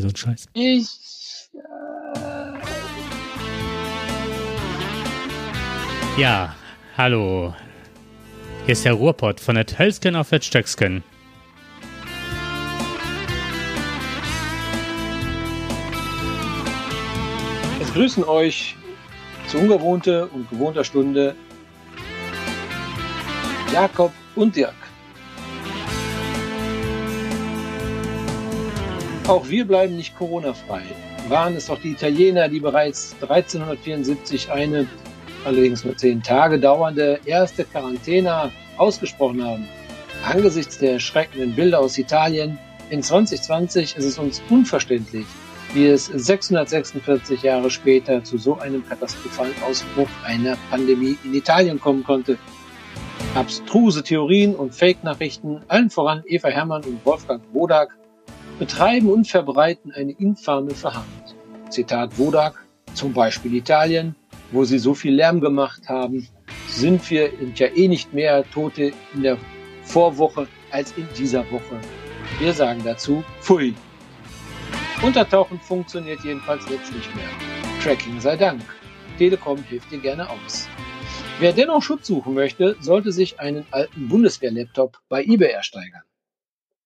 so ein Scheiß. Ich. Äh ja, hallo. Hier ist der Ruhrpott von der Tölsken auf der Stöcksken. Es grüßen euch zu ungewohnter und gewohnter Stunde Jakob und Dirk. Auch wir bleiben nicht Corona-frei. Waren es doch die Italiener, die bereits 1374 eine, allerdings nur zehn Tage dauernde, erste Quarantäne ausgesprochen haben. Angesichts der erschreckenden Bilder aus Italien in 2020 ist es uns unverständlich, wie es 646 Jahre später zu so einem katastrophalen Ausbruch einer Pandemie in Italien kommen konnte. Abstruse Theorien und Fake-Nachrichten, allen voran Eva Hermann und Wolfgang Wodak, betreiben und verbreiten eine infame Verharmlosung. Zitat Wodak, zum Beispiel Italien, wo sie so viel Lärm gemacht haben, sind wir ja eh nicht mehr Tote in der Vorwoche als in dieser Woche. Wir sagen dazu, pfui. Untertauchen funktioniert jedenfalls jetzt nicht mehr. Tracking sei Dank. Telekom hilft dir gerne aus. Wer dennoch Schutz suchen möchte, sollte sich einen alten Bundeswehr-Laptop bei eBay ersteigern.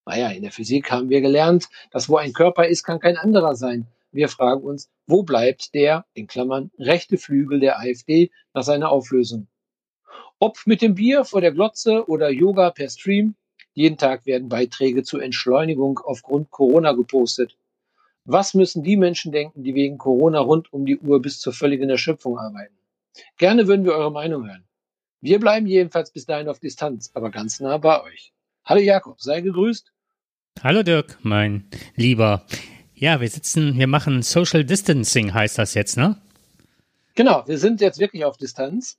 Naja, in der Physik haben wir gelernt, dass wo ein Körper ist, kann kein anderer sein. Wir fragen uns, wo bleibt der, in Klammern, rechte Flügel der AfD nach seiner Auflösung? Ob mit dem Bier vor der Glotze oder Yoga per Stream, jeden Tag werden Beiträge zur Entschleunigung aufgrund Corona gepostet. Was müssen die Menschen denken, die wegen Corona rund um die Uhr bis zur völligen Erschöpfung arbeiten? Gerne würden wir eure Meinung hören. Wir bleiben jedenfalls bis dahin auf Distanz, aber ganz nah bei euch. Hallo Jakob, sei gegrüßt. Hallo Dirk, mein Lieber. Ja, wir sitzen, wir machen Social Distancing, heißt das jetzt, ne? Genau, wir sind jetzt wirklich auf Distanz.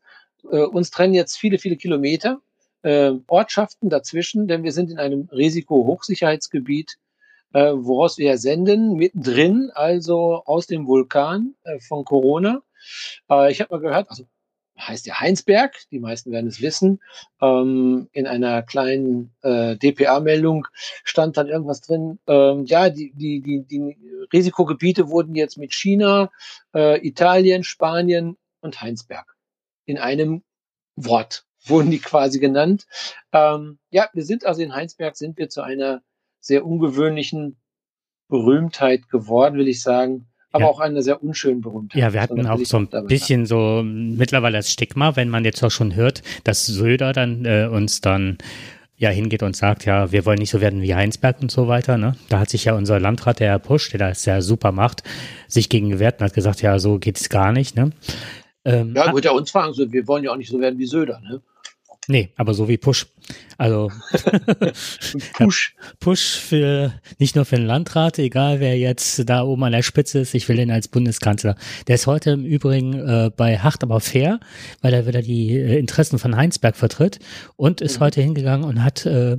Äh, uns trennen jetzt viele, viele Kilometer, äh, Ortschaften dazwischen, denn wir sind in einem Risiko-Hochsicherheitsgebiet, äh, woraus wir senden, mittendrin, also aus dem Vulkan äh, von Corona. Äh, ich habe mal gehört, also heißt ja Heinsberg, die meisten werden es wissen. Ähm, in einer kleinen äh, DPA-Meldung stand dann irgendwas drin. Ähm, ja, die, die, die, die Risikogebiete wurden jetzt mit China, äh, Italien, Spanien und Heinsberg in einem Wort wurden die quasi genannt. Ähm, ja, wir sind also in Heinsberg, sind wir zu einer sehr ungewöhnlichen Berühmtheit geworden, will ich sagen aber ja. auch eine sehr unschöne Berühmtheit. Ja, wir hatten auch so ein bisschen so mittlerweile das Stigma, wenn man jetzt auch schon hört, dass Söder dann äh, uns dann ja hingeht und sagt, ja, wir wollen nicht so werden wie Heinsberg und so weiter. Ne? Da hat sich ja unser Landrat, der Herr Pusch, der das ja super macht, sich gegen gewehrt und hat gesagt, ja, so geht es gar nicht. Ne? Ähm, ja, wird ja uns fragen, so, wir wollen ja auch nicht so werden wie Söder. Ne? Nee, aber so wie Push. Also Push. Push für nicht nur für den Landrat, egal wer jetzt da oben an der Spitze ist, ich will ihn als Bundeskanzler. Der ist heute im Übrigen äh, bei Hart aber fair, weil er wieder die äh, Interessen von Heinsberg vertritt und ist mhm. heute hingegangen und hat äh,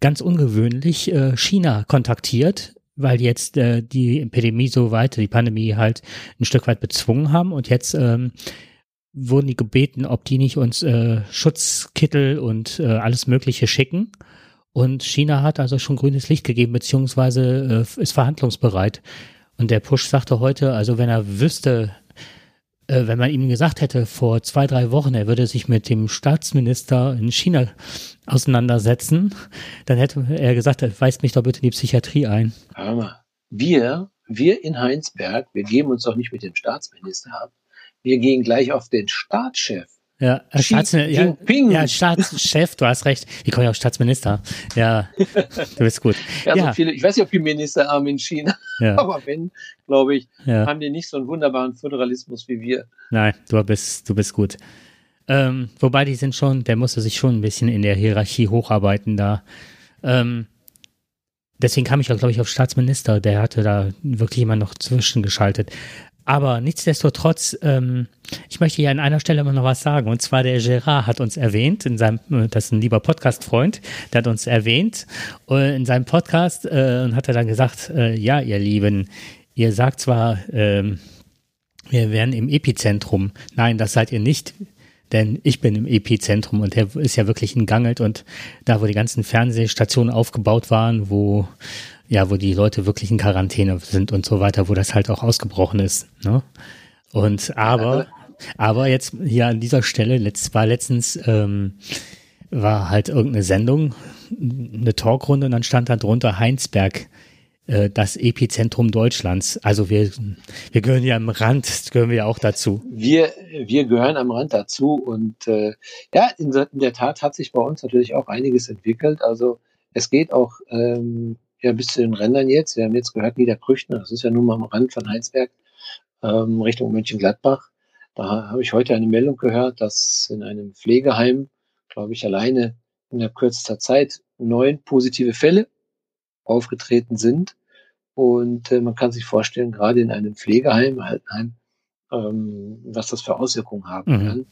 ganz ungewöhnlich äh, China kontaktiert, weil jetzt äh, die Epidemie so weit, die Pandemie halt ein Stück weit bezwungen haben und jetzt ähm, wurden die gebeten, ob die nicht uns äh, Schutzkittel und äh, alles Mögliche schicken. Und China hat also schon grünes Licht gegeben, beziehungsweise äh, ist verhandlungsbereit. Und der Push sagte heute, also wenn er wüsste, äh, wenn man ihm gesagt hätte vor zwei, drei Wochen, er würde sich mit dem Staatsminister in China auseinandersetzen, dann hätte er gesagt, er weist mich doch bitte in die Psychiatrie ein. Hör mal, wir, wir in Heinsberg, wir geben uns doch nicht mit dem Staatsminister ab. Wir gehen gleich auf den Staatschef. Ja, äh, Staats ja, ja, Staatschef, du hast recht. Ich komme ja auch Staatsminister. Ja, du bist gut. ja, ja. So viele, ich weiß nicht, ob die Minister haben in China, ja. aber wenn, glaube ich, ja. haben die nicht so einen wunderbaren Föderalismus wie wir. Nein, du bist, du bist gut. Ähm, wobei die sind schon, der musste sich schon ein bisschen in der Hierarchie hocharbeiten da. Ähm, deswegen kam ich auch, glaube ich, auf Staatsminister. Der hatte da wirklich immer noch zwischengeschaltet. Aber nichtsdestotrotz, ähm, ich möchte hier an einer Stelle mal noch was sagen. Und zwar der Gerard hat uns erwähnt, in seinem, das ist ein lieber Podcast-Freund, der hat uns erwähnt äh, in seinem Podcast äh, und hat er dann gesagt, äh, ja, ihr Lieben, ihr sagt zwar, äh, wir wären im Epizentrum. Nein, das seid ihr nicht. denn ich bin im Epizentrum und der ist ja wirklich in Gangelt und da, wo die ganzen Fernsehstationen aufgebaut waren, wo ja, wo die Leute wirklich in Quarantäne sind und so weiter, wo das halt auch ausgebrochen ist. Ne? Und aber, aber jetzt hier an dieser Stelle, letzt, war letztens ähm, war halt irgendeine Sendung, eine Talkrunde und dann stand da drunter Heinsberg äh, das Epizentrum Deutschlands. Also wir, wir gehören ja am Rand, gehören wir ja auch dazu. Wir, wir gehören am Rand dazu und äh, ja, in, in der Tat hat sich bei uns natürlich auch einiges entwickelt. Also es geht auch ähm, ja bis zu den Rändern jetzt. Wir haben jetzt gehört Niederkrüchten, das ist ja nun mal am Rand von Heinsberg, ähm, Richtung Mönchengladbach. Da habe ich heute eine Meldung gehört, dass in einem Pflegeheim, glaube ich, alleine in der kürzester Zeit neun positive Fälle aufgetreten sind. Und äh, man kann sich vorstellen, gerade in einem Pflegeheim, Altenheim, ähm, was das für Auswirkungen haben mhm. kann.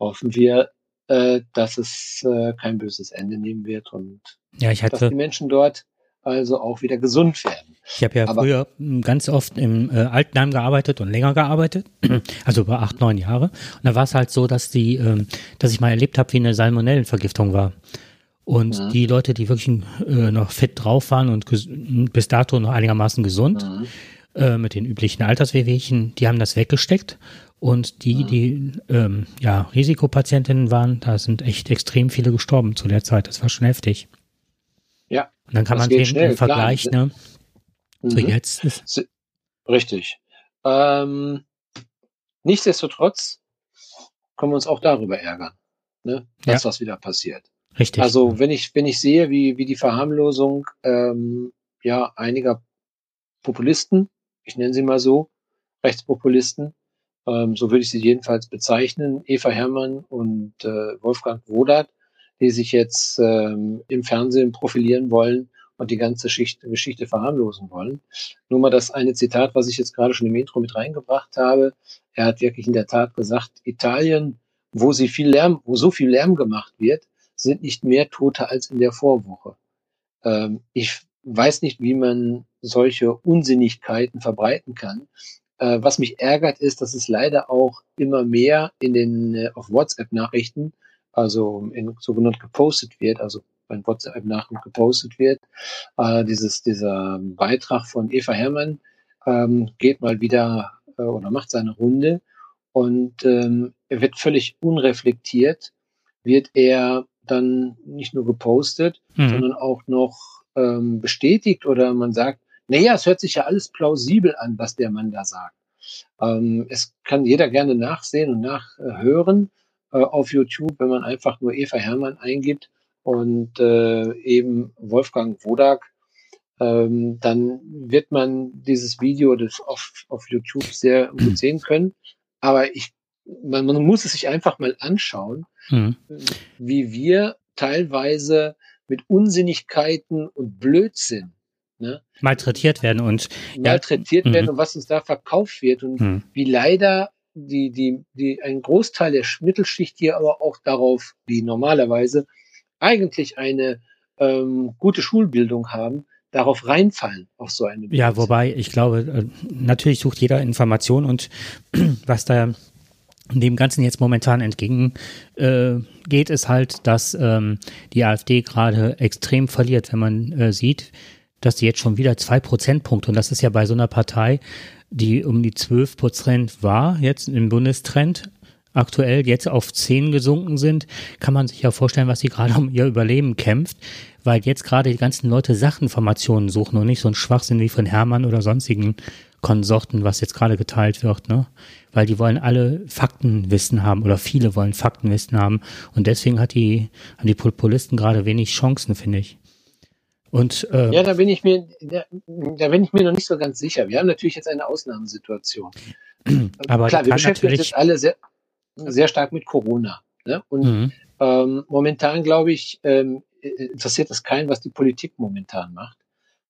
Hoffen wir, äh, dass es äh, kein böses Ende nehmen wird und ja, ich hatte, dass die Menschen dort also auch wieder gesund werden. Ich habe ja Aber, früher hm, ganz oft im äh, Altenheim gearbeitet und länger gearbeitet, also über acht, neun Jahre. Und da war es halt so, dass die, ähm, dass ich mal erlebt habe, wie eine Salmonellenvergiftung war. Und mhm. die Leute, die wirklich äh, noch fit drauf waren und bis dato noch einigermaßen gesund, mhm. äh, mit den üblichen Alterswehwehchen, die haben das weggesteckt. Und die, mhm. die ähm, ja, Risikopatientinnen waren, da sind echt extrem viele gestorben zu der Zeit. Das war schon heftig. Und dann kann man sehen, schnell, im Vergleich, klar. ne? So mhm. jetzt ist. Richtig. Ähm, nichtsdestotrotz können wir uns auch darüber ärgern, ne? Das, ja. was wieder passiert. Richtig. Also wenn ich, wenn ich sehe, wie, wie die Verharmlosung ähm, ja einiger Populisten, ich nenne sie mal so, Rechtspopulisten, ähm, so würde ich sie jedenfalls bezeichnen, Eva Herrmann und äh, Wolfgang Wodat, die sich jetzt ähm, im Fernsehen profilieren wollen und die ganze Schicht, Geschichte verharmlosen wollen. Nur mal das eine Zitat, was ich jetzt gerade schon im Intro mit reingebracht habe. Er hat wirklich in der Tat gesagt, Italien, wo sie viel Lärm, wo so viel Lärm gemacht wird, sind nicht mehr Tote als in der Vorwoche. Ähm, ich weiß nicht, wie man solche Unsinnigkeiten verbreiten kann. Äh, was mich ärgert, ist, dass es leider auch immer mehr in den äh, auf WhatsApp-Nachrichten, also in sogenannt gepostet wird, also bei WhatsApp-Nachrichten gepostet wird. Äh, dieses, dieser Beitrag von Eva Herrmann ähm, geht mal wieder äh, oder macht seine Runde und ähm, er wird völlig unreflektiert, wird er dann nicht nur gepostet, mhm. sondern auch noch ähm, bestätigt oder man sagt, naja, es hört sich ja alles plausibel an, was der Mann da sagt. Ähm, es kann jeder gerne nachsehen und nachhören äh, auf YouTube, wenn man einfach nur Eva Hermann eingibt und äh, eben Wolfgang Wodak, ähm, dann wird man dieses Video das auf, auf YouTube sehr gut sehen können. Aber ich man, man muss es sich einfach mal anschauen, mhm. wie wir teilweise mit Unsinnigkeiten und Blödsinn ne, malträtiert werden und malträtiert ja, werden mhm. und was uns da verkauft wird und mhm. wie leider die, die, die, ein Großteil der Mittelschicht hier aber auch darauf, die normalerweise eigentlich eine ähm, gute Schulbildung haben, darauf reinfallen, auf so eine Blödsinn. Ja, wobei ich glaube, äh, natürlich sucht jeder Information und was da dem Ganzen jetzt momentan entgegengeht, äh, geht, ist halt, dass ähm, die AfD gerade extrem verliert, wenn man äh, sieht, dass die jetzt schon wieder zwei Prozentpunkte, und das ist ja bei so einer Partei, die um die zwölf Prozent war, jetzt im Bundestrend, aktuell jetzt auf zehn gesunken sind, kann man sich ja vorstellen, was sie gerade um ihr Überleben kämpft, weil jetzt gerade die ganzen Leute Sachinformationen suchen und nicht so ein Schwachsinn wie von Hermann oder sonstigen Konsorten, was jetzt gerade geteilt wird, ne? Weil die wollen alle Faktenwissen haben oder viele wollen Faktenwissen haben und deswegen hat die, haben die Populisten gerade wenig Chancen, finde ich. Und, äh, ja, da bin ich mir, da, da, bin ich mir noch nicht so ganz sicher. Wir haben natürlich jetzt eine Ausnahmesituation. Aber klar, wir beschäftigen uns jetzt alle sehr, sehr stark mit Corona. Ne? Und mhm. ähm, momentan, glaube ich, ähm, interessiert es keinen, was die Politik momentan macht.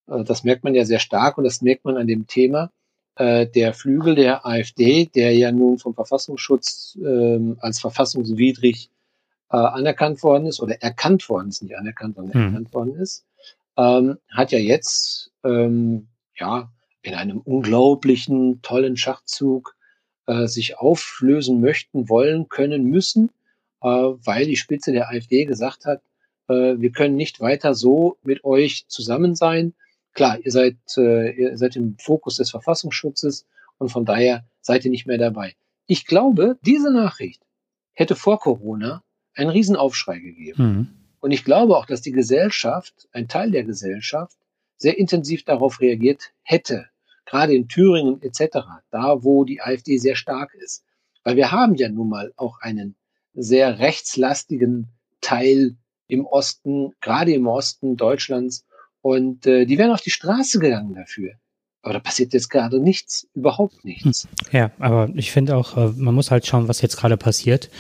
Äh, das merkt man ja sehr stark und das merkt man an dem Thema, äh, der Flügel der AfD, der ja nun vom Verfassungsschutz ähm, als verfassungswidrig äh, anerkannt worden ist oder erkannt worden ist, nicht anerkannt, sondern hm. erkannt worden ist, ähm, hat ja jetzt ähm, ja in einem unglaublichen tollen Schachzug äh, sich auflösen möchten, wollen, können, müssen, äh, weil die Spitze der AfD gesagt hat, äh, wir können nicht weiter so mit euch zusammen sein. Klar, ihr seid, äh, ihr seid im Fokus des Verfassungsschutzes und von daher seid ihr nicht mehr dabei. Ich glaube, diese Nachricht hätte vor Corona einen Riesenaufschrei gegeben. Mhm. Und ich glaube auch, dass die Gesellschaft, ein Teil der Gesellschaft, sehr intensiv darauf reagiert hätte. Gerade in Thüringen etc., da wo die AfD sehr stark ist. Weil wir haben ja nun mal auch einen sehr rechtslastigen Teil im Osten, gerade im Osten Deutschlands. Und äh, die wären auf die Straße gegangen dafür. Aber da passiert jetzt gerade nichts, überhaupt nichts. Ja, aber ich finde auch, äh, man muss halt schauen, was jetzt gerade passiert.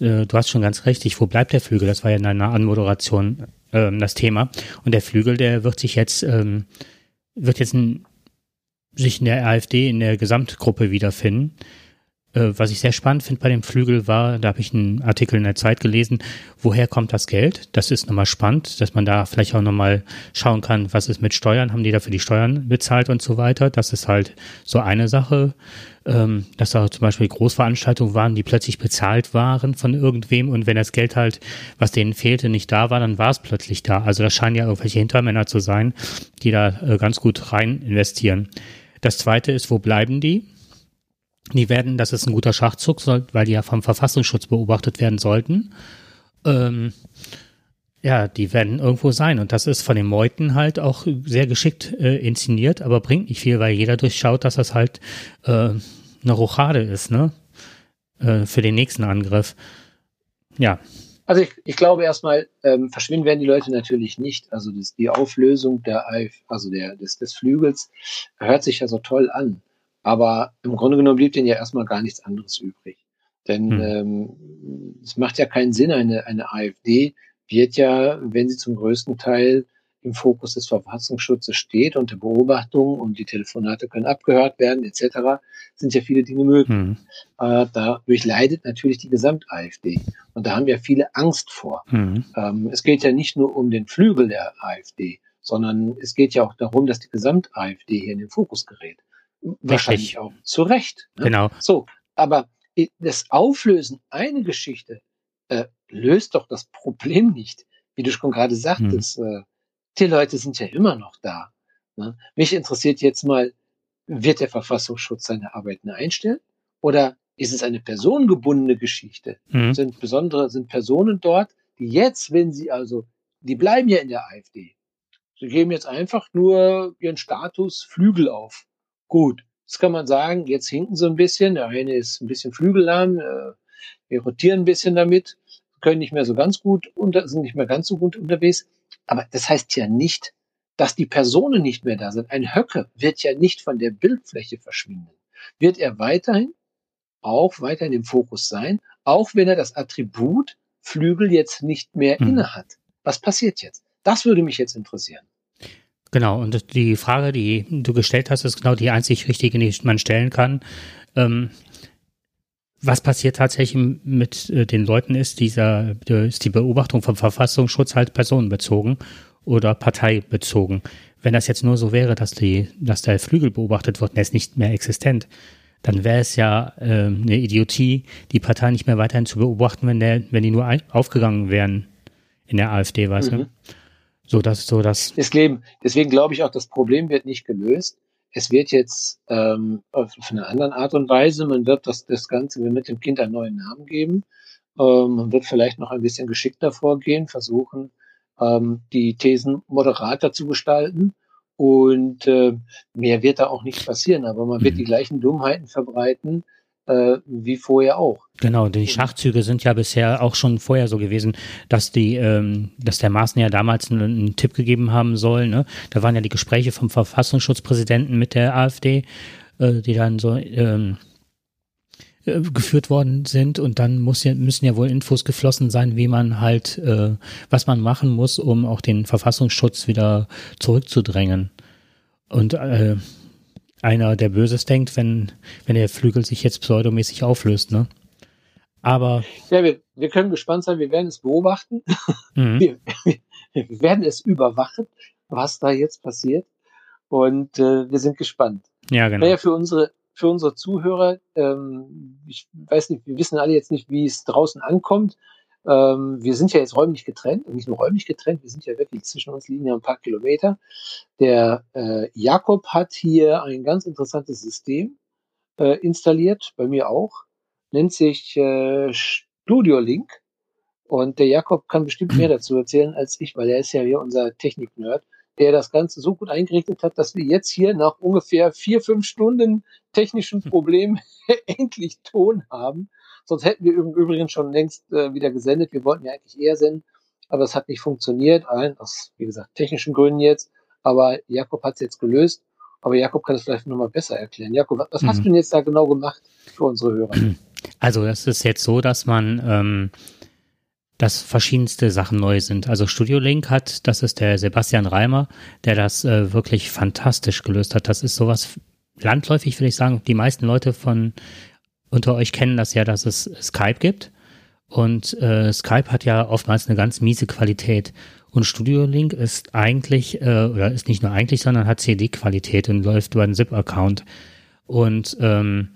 Äh, du hast schon ganz richtig, wo bleibt der Flügel? Das war ja in einer Anmoderation ähm, das Thema. Und der Flügel, der wird sich jetzt, ähm, wird jetzt in, sich in der AfD, in der Gesamtgruppe wiederfinden. Äh, was ich sehr spannend finde bei dem Flügel war, da habe ich einen Artikel in der Zeit gelesen, woher kommt das Geld? Das ist nochmal spannend, dass man da vielleicht auch nochmal schauen kann, was ist mit Steuern, haben die dafür die Steuern bezahlt und so weiter. Das ist halt so eine Sache, ähm, dass da zum Beispiel Großveranstaltungen waren, die plötzlich bezahlt waren von irgendwem und wenn das Geld halt, was denen fehlte, nicht da war, dann war es plötzlich da. Also das scheinen ja irgendwelche Hintermänner zu sein, die da äh, ganz gut rein investieren. Das zweite ist, wo bleiben die? Die werden, das ist ein guter Schachzug, weil die ja vom Verfassungsschutz beobachtet werden sollten. Ähm, ja, die werden irgendwo sein. Und das ist von den Meuten halt auch sehr geschickt äh, inszeniert, aber bringt nicht viel, weil jeder durchschaut, dass das halt äh, eine Rochade ist, ne? Äh, für den nächsten Angriff. Ja. Also ich, ich glaube erstmal, ähm, verschwinden werden die Leute natürlich nicht. Also das, die Auflösung der also der, des, des Flügels hört sich ja so toll an. Aber im Grunde genommen blieb denen ja erstmal gar nichts anderes übrig. Denn hm. ähm, es macht ja keinen Sinn, eine, eine AfD wird ja, wenn sie zum größten Teil im Fokus des Verfassungsschutzes steht und der Beobachtung und die Telefonate können abgehört werden etc., sind ja viele Dinge möglich. Hm. Äh, dadurch leidet natürlich die Gesamt-AfD. Und da haben ja viele Angst vor. Hm. Ähm, es geht ja nicht nur um den Flügel der AfD, sondern es geht ja auch darum, dass die Gesamt-AfD hier in den Fokus gerät. Wahrscheinlich Richtig. auch zu Recht. Ne? Genau. So, aber das Auflösen eine Geschichte äh, löst doch das Problem nicht. Wie du schon gerade sagtest, hm. äh, die Leute sind ja immer noch da. Ne? Mich interessiert jetzt mal, wird der Verfassungsschutz seine Arbeiten einstellen? Oder ist es eine personengebundene Geschichte? Hm. Sind besondere, sind Personen dort, die jetzt, wenn sie also, die bleiben ja in der AfD. Sie geben jetzt einfach nur ihren Status Flügel auf. Gut, das kann man sagen, jetzt hinken sie ein bisschen. Der eine ist ein bisschen flügellahm, äh, wir rotieren ein bisschen damit, können nicht mehr so ganz gut unter, sind nicht mehr ganz so gut unterwegs. Aber das heißt ja nicht, dass die Personen nicht mehr da sind. Ein Höcke wird ja nicht von der Bildfläche verschwinden. Wird er weiterhin auch weiterhin im Fokus sein, auch wenn er das Attribut Flügel jetzt nicht mehr mhm. inne hat. Was passiert jetzt? Das würde mich jetzt interessieren. Genau, und die Frage, die du gestellt hast, ist genau die einzig richtige, die man stellen kann. Ähm, was passiert tatsächlich mit äh, den Leuten ist, dieser, ist die Beobachtung vom Verfassungsschutz halt personenbezogen oder parteibezogen. Wenn das jetzt nur so wäre, dass die, dass der Flügel beobachtet wird und er ist nicht mehr existent, dann wäre es ja äh, eine Idiotie, die Partei nicht mehr weiterhin zu beobachten, wenn der, wenn die nur aufgegangen wären in der AfD, weißt mhm. du? So, das so das. Deswegen, deswegen glaube ich auch, das Problem wird nicht gelöst. Es wird jetzt ähm, auf eine andere Art und Weise, man wird das, das Ganze wir mit dem Kind einen neuen Namen geben. Ähm, man wird vielleicht noch ein bisschen geschickter vorgehen, versuchen, ähm, die Thesen moderater zu gestalten. Und äh, mehr wird da auch nicht passieren, aber man wird mhm. die gleichen Dummheiten verbreiten, äh, wie vorher auch. Genau, die Schachzüge sind ja bisher auch schon vorher so gewesen, dass die, ähm, dass der Maaßen ja damals einen, einen Tipp gegeben haben soll. Ne? Da waren ja die Gespräche vom Verfassungsschutzpräsidenten mit der AfD, äh, die dann so ähm, äh, geführt worden sind und dann muss ja, müssen ja wohl Infos geflossen sein, wie man halt, äh, was man machen muss, um auch den Verfassungsschutz wieder zurückzudrängen. Und äh, einer, der Böses denkt, wenn, wenn der Flügel sich jetzt pseudomäßig auflöst, ne? Aber. Ja, wir, wir können gespannt sein, wir werden es beobachten. Mhm. Wir, wir, werden es überwachen, was da jetzt passiert. Und äh, wir sind gespannt. Ja, genau. Wäre ja für unsere, für unsere Zuhörer. Ähm, ich weiß nicht, wir wissen alle jetzt nicht, wie es draußen ankommt. Ähm, wir sind ja jetzt räumlich getrennt und nicht nur räumlich getrennt, wir sind ja wirklich zwischen uns liegen ja ein paar Kilometer. Der äh, Jakob hat hier ein ganz interessantes System äh, installiert, bei mir auch, nennt sich äh, Studio Link. Und der Jakob kann bestimmt mehr dazu erzählen als ich, weil er ist ja hier unser Technik-Nerd, der das Ganze so gut eingerichtet hat, dass wir jetzt hier nach ungefähr vier, fünf Stunden technischen Problemen endlich Ton haben. Sonst hätten wir im Übrigen schon längst äh, wieder gesendet. Wir wollten ja eigentlich eher senden, aber es hat nicht funktioniert, allen aus, wie gesagt, technischen Gründen jetzt. Aber Jakob hat es jetzt gelöst. Aber Jakob kann es vielleicht nochmal besser erklären. Jakob, was mhm. hast du denn jetzt da genau gemacht für unsere Hörer? Also das ist jetzt so, dass man ähm, dass verschiedenste Sachen neu sind. Also Studio Link hat, das ist der Sebastian Reimer, der das äh, wirklich fantastisch gelöst hat. Das ist sowas landläufig, würde ich sagen. Die meisten Leute von unter euch kennen das ja, dass es Skype gibt. Und äh, Skype hat ja oftmals eine ganz miese Qualität. Und Studio Link ist eigentlich, äh, oder ist nicht nur eigentlich, sondern hat CD-Qualität und läuft über einen ZIP-Account. Und ähm,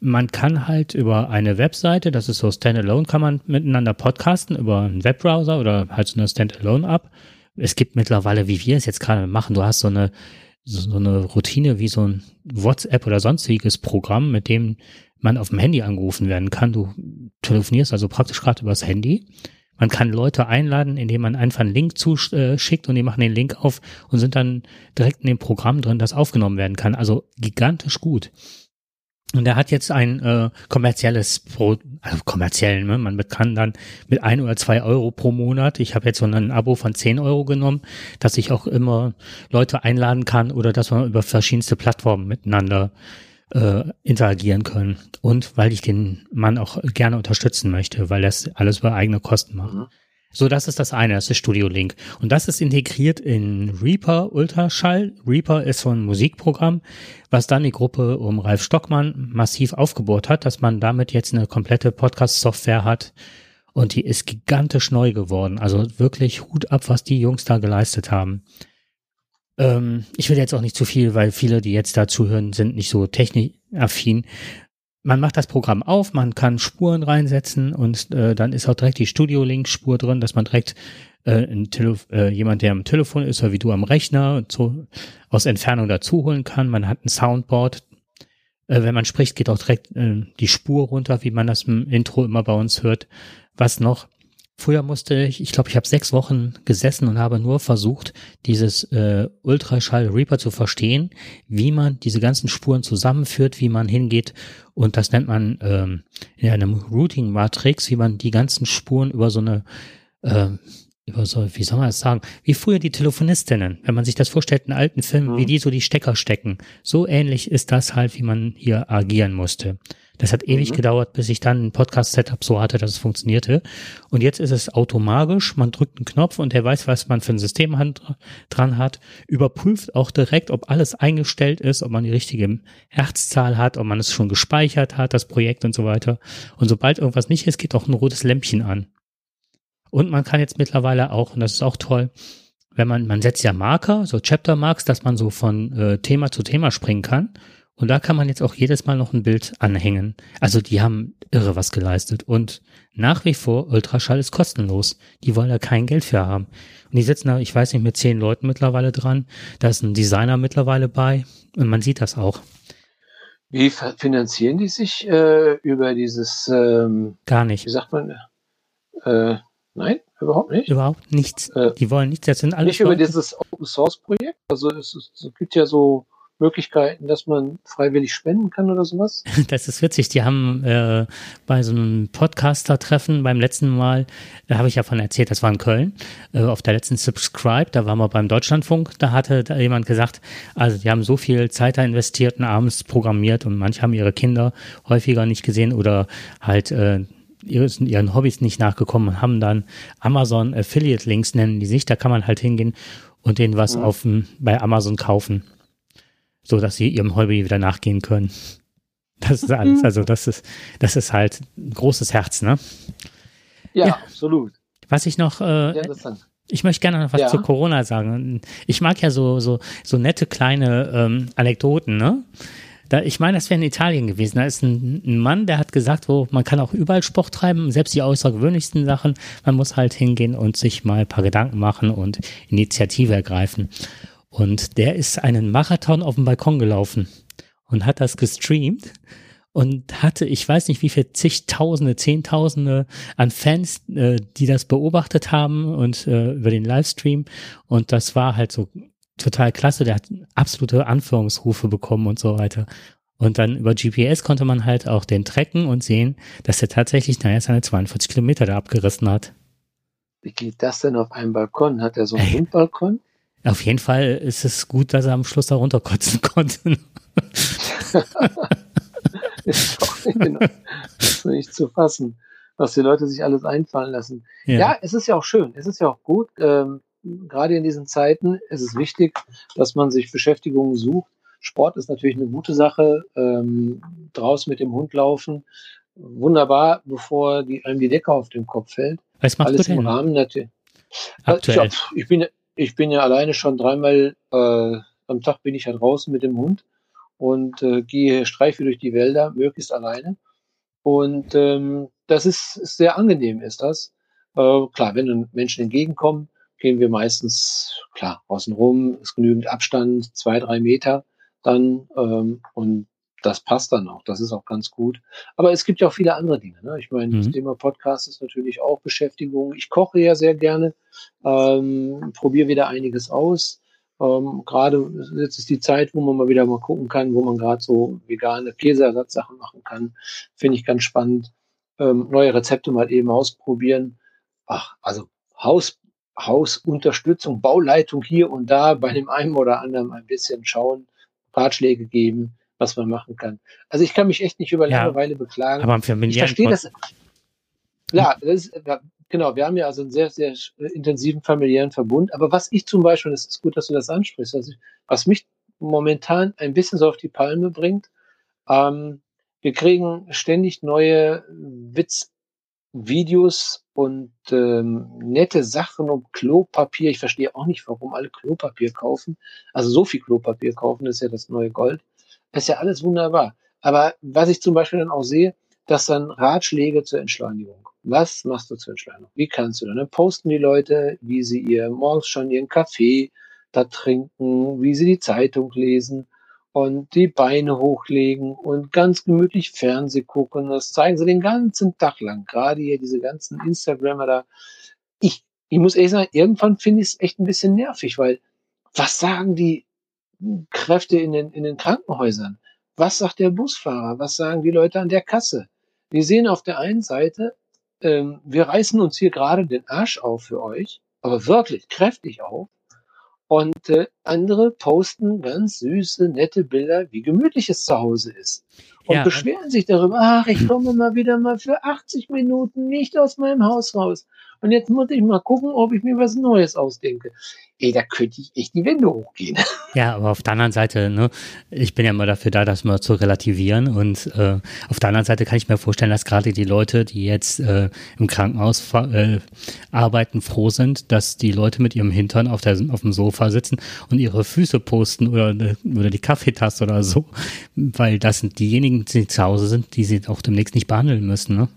man kann halt über eine Webseite, das ist so Standalone, kann man miteinander podcasten über einen Webbrowser oder halt so eine Standalone-App. Es gibt mittlerweile, wie wir es jetzt gerade machen, du hast so eine, so eine Routine wie so ein WhatsApp oder sonstiges Programm, mit dem man auf dem Handy angerufen werden kann. Du telefonierst also praktisch gerade übers Handy. Man kann Leute einladen, indem man einfach einen Link zuschickt und die machen den Link auf und sind dann direkt in dem Programm drin, das aufgenommen werden kann. Also gigantisch gut. Und er hat jetzt ein äh, kommerzielles, Pro, also kommerziell, ne? man kann dann mit ein oder zwei Euro pro Monat, ich habe jetzt so ein Abo von zehn Euro genommen, dass ich auch immer Leute einladen kann oder dass wir über verschiedenste Plattformen miteinander äh, interagieren können. Und weil ich den Mann auch gerne unterstützen möchte, weil er es alles über eigene Kosten macht. Mhm. So, das ist das eine, das ist Studio Link. Und das ist integriert in Reaper Ultraschall. Reaper ist so ein Musikprogramm, was dann die Gruppe um Ralf Stockmann massiv aufgebohrt hat, dass man damit jetzt eine komplette Podcast-Software hat. Und die ist gigantisch neu geworden. Also wirklich Hut ab, was die Jungs da geleistet haben. Ähm, ich will jetzt auch nicht zu viel, weil viele, die jetzt da zuhören, sind nicht so technikaffin man macht das Programm auf, man kann Spuren reinsetzen und äh, dann ist auch direkt die Studio-Link-Spur drin, dass man direkt äh, ein äh, jemand, der am Telefon ist oder wie du am Rechner so aus Entfernung dazu holen kann. Man hat ein Soundboard. Äh, wenn man spricht, geht auch direkt äh, die Spur runter, wie man das im Intro immer bei uns hört. Was noch? Früher musste ich, ich glaube, ich habe sechs Wochen gesessen und habe nur versucht, dieses äh, Ultraschall Reaper zu verstehen, wie man diese ganzen Spuren zusammenführt, wie man hingeht und das nennt man ähm, in einem Routing Matrix, wie man die ganzen Spuren über so eine äh, über so, wie soll man das sagen, wie früher die Telefonistinnen, wenn man sich das vorstellt in alten Filmen, mhm. wie die so die Stecker stecken. So ähnlich ist das halt, wie man hier agieren musste. Das hat ewig mhm. gedauert, bis ich dann ein Podcast-Setup so hatte, dass es funktionierte. Und jetzt ist es automatisch, man drückt einen Knopf und der weiß, was man für ein System dran hat, überprüft auch direkt, ob alles eingestellt ist, ob man die richtige Herzzahl hat, ob man es schon gespeichert hat, das Projekt und so weiter. Und sobald irgendwas nicht ist, geht auch ein rotes Lämpchen an. Und man kann jetzt mittlerweile auch, und das ist auch toll, wenn man, man setzt ja Marker, so Chapter Marks, dass man so von äh, Thema zu Thema springen kann. Und da kann man jetzt auch jedes Mal noch ein Bild anhängen. Also die haben irre was geleistet. Und nach wie vor, Ultraschall ist kostenlos. Die wollen da kein Geld für haben. Und die sitzen da, ich weiß nicht, mit zehn Leuten mittlerweile dran. Da ist ein Designer mittlerweile bei. Und man sieht das auch. Wie finanzieren die sich äh, über dieses? Ähm, Gar nicht. Wie sagt man? Äh, Nein, überhaupt nicht. Überhaupt nichts. Äh, die wollen nichts. Das sind alles nicht über dieses Open Source Projekt. Also es, es gibt ja so Möglichkeiten, dass man freiwillig spenden kann oder sowas? Das ist witzig. Die haben äh, bei so einem Podcaster-Treffen beim letzten Mal, da habe ich ja von erzählt, das war in Köln, äh, auf der letzten Subscribe, da waren wir beim Deutschlandfunk, da hatte da jemand gesagt, also die haben so viel Zeit da investiert und abends programmiert und manche haben ihre Kinder häufiger nicht gesehen oder halt äh, ihren Hobbys nicht nachgekommen und haben dann Amazon Affiliate Links nennen die sich, da kann man halt hingehen und denen was mhm. auf bei Amazon kaufen, so dass sie ihrem Hobby wieder nachgehen können. Das ist alles, mhm. also das ist das ist halt ein großes Herz, ne? Ja, ja. absolut. Was ich noch äh, ich möchte gerne noch was ja. zu Corona sagen. Ich mag ja so so so nette kleine ähm, Anekdoten, ne? Da, ich meine, das wäre in Italien gewesen. Da ist ein, ein, Mann, der hat gesagt, wo man kann auch überall Sport treiben, selbst die außergewöhnlichsten Sachen. Man muss halt hingehen und sich mal ein paar Gedanken machen und Initiative ergreifen. Und der ist einen Marathon auf dem Balkon gelaufen und hat das gestreamt und hatte, ich weiß nicht wie viel, zigtausende, zehntausende an Fans, äh, die das beobachtet haben und äh, über den Livestream. Und das war halt so total klasse. Der hat absolute Anführungsrufe bekommen und so weiter. Und dann über GPS konnte man halt auch den tracken und sehen, dass er tatsächlich, naja, seine 42 Kilometer da abgerissen hat. Wie geht das denn auf einem Balkon? Hat er so einen Rundbalkon? Auf jeden Fall ist es gut, dass er am Schluss da runterkotzen konnte. ist doch genau, ist nicht zu fassen, was die Leute sich alles einfallen lassen. Ja. ja, es ist ja auch schön, es ist ja auch gut. Ähm, gerade in diesen Zeiten ist es wichtig, dass man sich Beschäftigungen sucht. Sport ist natürlich eine gute Sache. Ähm, draußen mit dem Hund laufen, wunderbar, bevor die, einem die Decke auf den Kopf fällt. Was macht Alles im Rahmen natürlich. Aktuell. Ich, ich, bin, ich bin ja alleine schon dreimal äh, am Tag bin ich ja draußen mit dem Hund und äh, gehe streife durch die Wälder, möglichst alleine. Und ähm, das ist, ist sehr angenehm, ist das. Äh, klar, wenn Menschen entgegenkommen, gehen wir meistens, klar, außen rum, ist genügend Abstand, zwei, drei Meter dann ähm, und das passt dann auch. Das ist auch ganz gut. Aber es gibt ja auch viele andere Dinge. Ne? Ich meine, mhm. das Thema Podcast ist natürlich auch Beschäftigung. Ich koche ja sehr gerne, ähm, probiere wieder einiges aus. Ähm, gerade jetzt ist die Zeit, wo man mal wieder mal gucken kann, wo man gerade so vegane Käseersatzsachen machen kann. Finde ich ganz spannend. Ähm, neue Rezepte mal eben ausprobieren. Ach, also Haus, Hausunterstützung, Bauleitung hier und da bei dem einen oder anderen ein bisschen schauen, Ratschläge geben, was man machen kann. Also ich kann mich echt nicht über Langeweile ja, beklagen. Aber ich verstehe das. Ja, das ist, Genau, wir haben ja also einen sehr, sehr äh, intensiven familiären Verbund. Aber was ich zum Beispiel, und es ist gut, dass du das ansprichst, also was mich momentan ein bisschen so auf die Palme bringt, ähm, wir kriegen ständig neue Witzvideos und ähm, nette Sachen um Klopapier. Ich verstehe auch nicht, warum alle Klopapier kaufen. Also so viel Klopapier kaufen, das ist ja das neue Gold. Das ist ja alles wunderbar. Aber was ich zum Beispiel dann auch sehe, dass dann Ratschläge zur Entschleunigung was machst du zur Entscheidung? Wie kannst du? Dann posten die Leute, wie sie ihr morgens schon ihren Kaffee da trinken, wie sie die Zeitung lesen und die Beine hochlegen und ganz gemütlich Fernseh gucken. Das zeigen sie den ganzen Tag lang. Gerade hier diese ganzen Instagrammer da. Ich, ich muss ehrlich sagen, irgendwann finde ich es echt ein bisschen nervig, weil was sagen die Kräfte in den, in den Krankenhäusern? Was sagt der Busfahrer? Was sagen die Leute an der Kasse? Die sehen auf der einen Seite ähm, wir reißen uns hier gerade den Arsch auf für euch, aber wirklich kräftig auf. Und äh, andere posten ganz süße, nette Bilder, wie gemütlich es zu Hause ist. Und ja. beschweren sich darüber, ach, ich komme mal wieder mal für 80 Minuten nicht aus meinem Haus raus. Und jetzt muss ich mal gucken, ob ich mir was Neues ausdenke. Ey, da könnte ich echt die Wände hochgehen. Ja, aber auf der anderen Seite, ne, ich bin ja immer dafür da, das mal zu relativieren. Und äh, auf der anderen Seite kann ich mir vorstellen, dass gerade die Leute, die jetzt äh, im Krankenhaus äh, arbeiten, froh sind, dass die Leute mit ihrem Hintern auf, der, auf dem Sofa sitzen und ihre Füße posten oder, oder die Kaffeetasse oder so. Weil das sind diejenigen, die zu Hause sind, die sie auch demnächst nicht behandeln müssen, ne?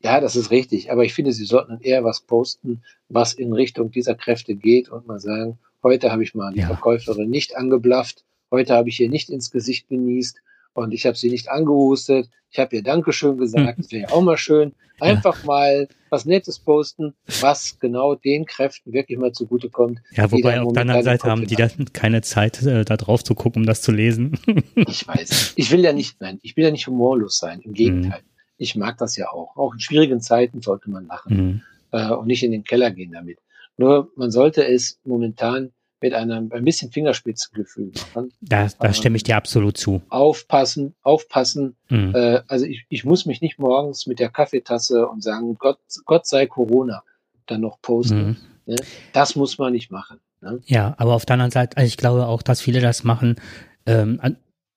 Ja, das ist richtig. Aber ich finde, Sie sollten eher was posten, was in Richtung dieser Kräfte geht und mal sagen, heute habe ich mal die ja. Verkäuferin nicht angeblafft, heute habe ich ihr nicht ins Gesicht genießt und ich habe sie nicht angehustet. Ich habe ihr Dankeschön gesagt, das wäre ja auch mal schön. Einfach ja. mal was Nettes posten, was genau den Kräften wirklich mal zugutekommt. Ja, wobei auf der anderen Seite haben die dann keine Zeit, äh, da drauf zu gucken, um das zu lesen. ich weiß. Ich will ja nicht, nein, ich will ja nicht humorlos sein. Im Gegenteil. Mhm ich mag das ja auch. Auch in schwierigen Zeiten sollte man lachen mhm. äh, und nicht in den Keller gehen damit. Nur man sollte es momentan mit einem ein bisschen Fingerspitzengefühl machen. Da, da äh, stimme ich dir absolut zu. Aufpassen, aufpassen. Mhm. Äh, also ich, ich muss mich nicht morgens mit der Kaffeetasse und sagen, Gott, Gott sei Corona, dann noch posten. Mhm. Ne? Das muss man nicht machen. Ne? Ja, aber auf der anderen Seite, also ich glaube auch, dass viele das machen, ähm,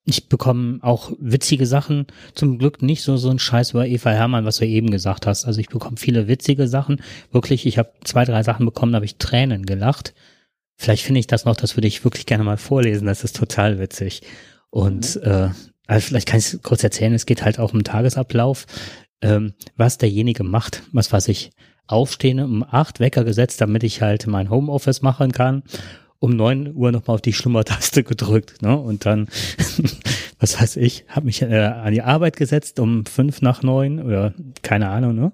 ich bekomme auch witzige Sachen, zum Glück nicht so so ein Scheiß über Eva Hermann, was du eben gesagt hast. Also ich bekomme viele witzige Sachen. Wirklich, ich habe zwei, drei Sachen bekommen, da habe ich Tränen gelacht. Vielleicht finde ich das noch, das würde ich wirklich gerne mal vorlesen, das ist total witzig. Und mhm. äh, also vielleicht kann ich es kurz erzählen, es geht halt auch um Tagesablauf, ähm, was derjenige macht, was weiß ich, aufstehen, um acht Wecker gesetzt, damit ich halt mein Homeoffice machen kann um neun Uhr nochmal auf die Schlummertaste gedrückt, ne? Und dann, was weiß ich, habe mich äh, an die Arbeit gesetzt um fünf nach neun oder keine Ahnung, ne?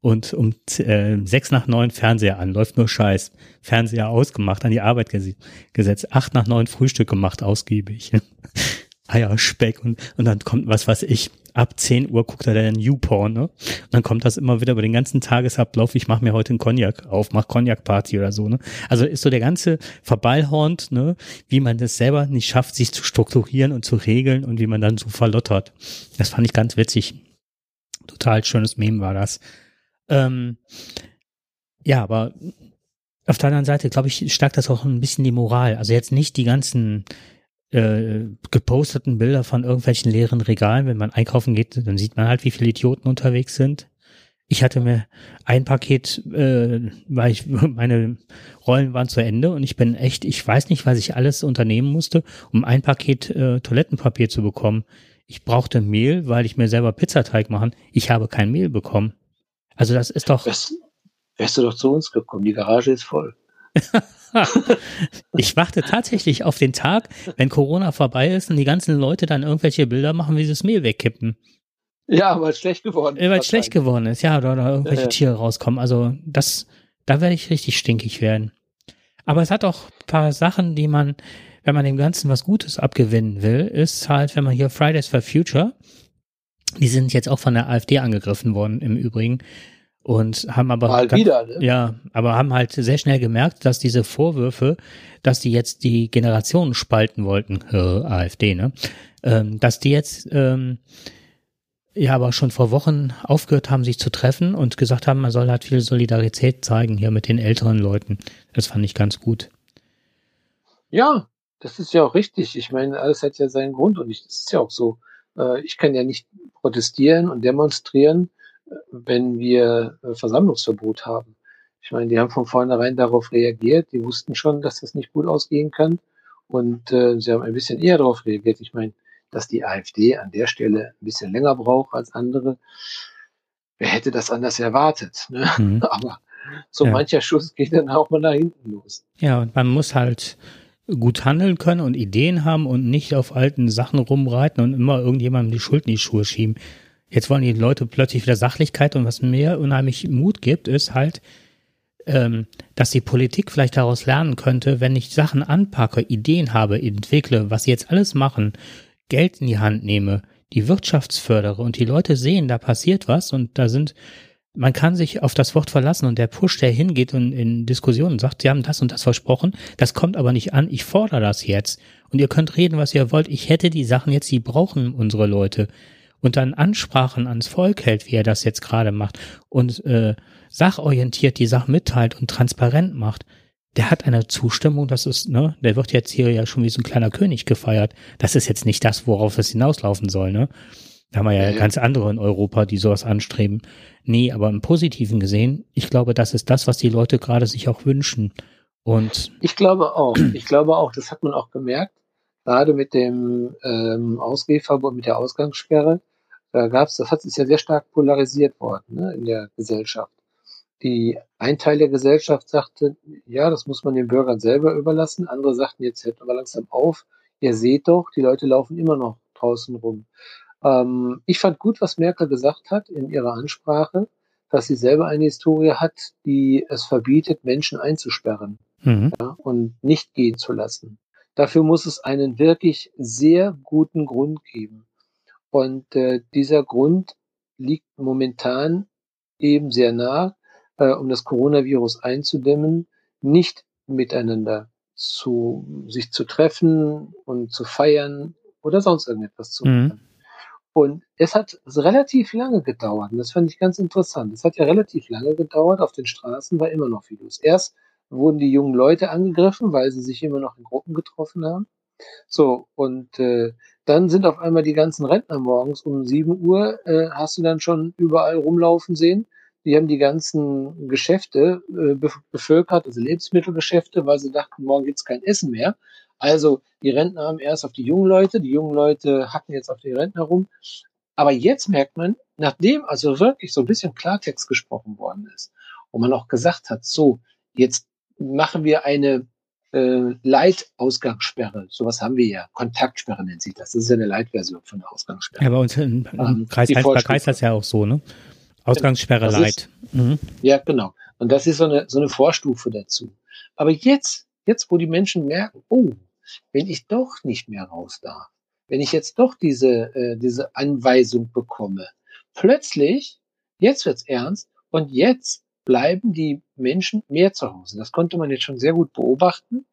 Und um äh, sechs nach neun Fernseher an, läuft nur Scheiß. Fernseher ausgemacht, an die Arbeit ges gesetzt, acht nach neun Frühstück gemacht, ausgiebig. Eier, Speck und, und dann kommt was weiß ich, ab 10 Uhr guckt er dann Newporn, ne? Und dann kommt das immer wieder über den ganzen Tagesablauf, ich mache mir heute einen Cognac auf, mach Cognac-Party oder so, ne? Also ist so der ganze Verballhornt, ne? Wie man das selber nicht schafft, sich zu strukturieren und zu regeln und wie man dann so verlottert. Das fand ich ganz witzig. Total schönes Meme war das. Ähm, ja, aber auf der anderen Seite, glaube ich, stärkt das auch ein bisschen die Moral. Also jetzt nicht die ganzen äh, geposteten Bilder von irgendwelchen leeren Regalen. Wenn man einkaufen geht, dann sieht man halt, wie viele Idioten unterwegs sind. Ich hatte mir ein Paket, äh, weil ich meine Rollen waren zu Ende und ich bin echt, ich weiß nicht, was ich alles unternehmen musste, um ein Paket äh, Toilettenpapier zu bekommen. Ich brauchte Mehl, weil ich mir selber Pizzateig machen. Ich habe kein Mehl bekommen. Also das ist doch. Wärst, wärst du doch zu uns gekommen. Die Garage ist voll. ich warte tatsächlich auf den Tag, wenn Corona vorbei ist und die ganzen Leute dann irgendwelche Bilder machen, wie sie das Mehl wegkippen. Ja, weil es schlecht geworden ist. Weil es schlecht geworden ist, ja, oder, irgendwelche ja, ja. Tiere rauskommen. Also das, da werde ich richtig stinkig werden. Aber es hat auch ein paar Sachen, die man, wenn man dem Ganzen was Gutes abgewinnen will, ist halt, wenn man hier Fridays for Future, die sind jetzt auch von der AfD angegriffen worden im Übrigen und haben aber Mal wieder, ne? ja, aber haben halt sehr schnell gemerkt, dass diese Vorwürfe, dass die jetzt die Generationen spalten wollten, äh, AfD, ne, ähm, dass die jetzt ähm, ja aber schon vor Wochen aufgehört haben, sich zu treffen und gesagt haben, man soll halt viel Solidarität zeigen hier mit den älteren Leuten. Das fand ich ganz gut. Ja, das ist ja auch richtig. Ich meine, alles hat ja seinen Grund und ich, das ist ja auch so. Äh, ich kann ja nicht protestieren und demonstrieren wenn wir äh, Versammlungsverbot haben. Ich meine, die haben von vornherein darauf reagiert. Die wussten schon, dass das nicht gut ausgehen kann. Und äh, sie haben ein bisschen eher darauf reagiert. Ich meine, dass die AfD an der Stelle ein bisschen länger braucht als andere. Wer hätte das anders erwartet? Ne? Mhm. Aber so ja. mancher Schuss geht dann auch mal nach hinten los. Ja, und man muss halt gut handeln können und Ideen haben und nicht auf alten Sachen rumreiten und immer irgendjemandem die Schuld in die Schuhe schieben. Jetzt wollen die Leute plötzlich wieder Sachlichkeit und was mir unheimlich Mut gibt, ist halt, ähm, dass die Politik vielleicht daraus lernen könnte, wenn ich Sachen anpacke, Ideen habe, entwickle, was sie jetzt alles machen, Geld in die Hand nehme, die Wirtschaftsfördere und die Leute sehen, da passiert was und da sind, man kann sich auf das Wort verlassen und der Push, der hingeht und in Diskussionen sagt, sie haben das und das versprochen, das kommt aber nicht an, ich fordere das jetzt und ihr könnt reden, was ihr wollt, ich hätte die Sachen jetzt, die brauchen unsere Leute und dann Ansprachen ans Volk hält, wie er das jetzt gerade macht und äh, sachorientiert die Sachen mitteilt und transparent macht, der hat eine Zustimmung, das ist, ne, der wird jetzt hier ja schon wie so ein kleiner König gefeiert. Das ist jetzt nicht das, worauf es hinauslaufen soll, ne? Da haben wir ja, ja ganz andere in Europa, die sowas anstreben. Nee, aber im Positiven gesehen, ich glaube, das ist das, was die Leute gerade sich auch wünschen. Und ich glaube auch, ich glaube auch, das hat man auch gemerkt, gerade mit dem ähm, Ausgehverbot, mit der Ausgangssperre, da gab's, das hat, ist ja sehr stark polarisiert worden ne, in der Gesellschaft. Die ein Teil der Gesellschaft sagte, ja, das muss man den Bürgern selber überlassen. Andere sagten, jetzt hört aber langsam auf. Ihr seht doch, die Leute laufen immer noch draußen rum. Ähm, ich fand gut, was Merkel gesagt hat in ihrer Ansprache, dass sie selber eine Historie hat, die es verbietet, Menschen einzusperren mhm. ja, und nicht gehen zu lassen. Dafür muss es einen wirklich sehr guten Grund geben. Und äh, dieser Grund liegt momentan eben sehr nah, äh, um das Coronavirus einzudämmen, nicht miteinander zu sich zu treffen und zu feiern oder sonst irgendetwas zu mhm. machen. Mhm. Und es hat relativ lange gedauert, und das fand ich ganz interessant. Es hat ja relativ lange gedauert, auf den Straßen war immer noch viel los. Erst wurden die jungen Leute angegriffen, weil sie sich immer noch in Gruppen getroffen haben. So, und äh, dann sind auf einmal die ganzen Rentner morgens um 7 Uhr, äh, hast du dann schon überall rumlaufen sehen. Die haben die ganzen Geschäfte äh, bevölkert, also Lebensmittelgeschäfte, weil sie dachten, morgen gibt's kein Essen mehr. Also die Rentner haben erst auf die jungen Leute, die jungen Leute hacken jetzt auf die Rentner rum. Aber jetzt merkt man, nachdem also wirklich so ein bisschen Klartext gesprochen worden ist und man auch gesagt hat, so, jetzt machen wir eine äh, Leitausgangssperre. Sowas haben wir ja. Kontaktsperre nennt sich das. Das ist ja eine Leitversion von der Ausgangssperre. Ja, bei uns im, im ähm, Kreis Heinsberg heißt das ja auch so, ne? Ausgangssperre das. Ist, mhm. Ja, genau. Und das ist so eine, so eine Vorstufe dazu. Aber jetzt, jetzt, wo die Menschen merken, oh, wenn ich doch nicht mehr raus darf, wenn ich jetzt doch diese, äh, diese Anweisung bekomme, plötzlich, jetzt wird's ernst und jetzt bleiben die Menschen mehr zu Hause. Das konnte man jetzt schon sehr gut beobachten,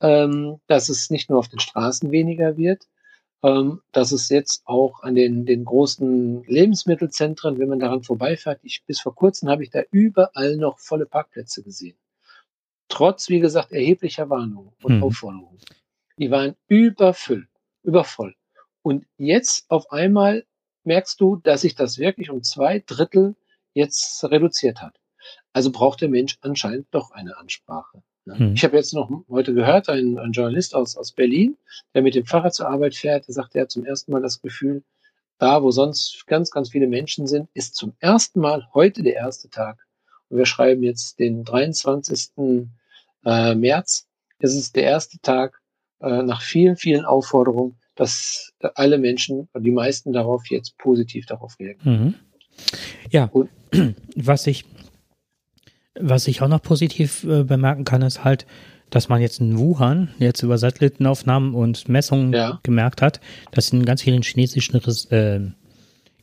ähm, dass es nicht nur auf den Straßen weniger wird, ähm, dass es jetzt auch an den, den großen Lebensmittelzentren, wenn man daran vorbeifährt, ich, bis vor kurzem habe ich da überall noch volle Parkplätze gesehen. Trotz, wie gesagt, erheblicher Warnungen und mhm. Aufforderungen. Die waren überfüllt, übervoll. Und jetzt auf einmal merkst du, dass sich das wirklich um zwei Drittel jetzt reduziert hat. Also braucht der Mensch anscheinend doch eine Ansprache. Ne? Hm. Ich habe jetzt noch heute gehört, ein, ein Journalist aus, aus Berlin, der mit dem Fahrrad zur Arbeit fährt, der sagt, er hat zum ersten Mal das Gefühl, da, wo sonst ganz, ganz viele Menschen sind, ist zum ersten Mal heute der erste Tag. Und wir schreiben jetzt den 23. Äh, März. Es ist der erste Tag äh, nach vielen, vielen Aufforderungen, dass alle Menschen, die meisten darauf jetzt positiv darauf reagieren. Mhm. Ja, Und, was ich was ich auch noch positiv äh, bemerken kann, ist halt, dass man jetzt in Wuhan jetzt über Satellitenaufnahmen und Messungen ja. gemerkt hat, dass in ganz vielen chinesischen äh,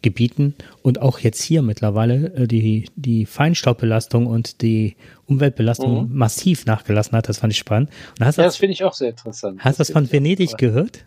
Gebieten und auch jetzt hier mittlerweile äh, die, die Feinstaubbelastung und die Umweltbelastung mhm. massiv nachgelassen hat. Das fand ich spannend. ja, das, das finde ich auch sehr interessant. Hast du das, das von Venedig gehört?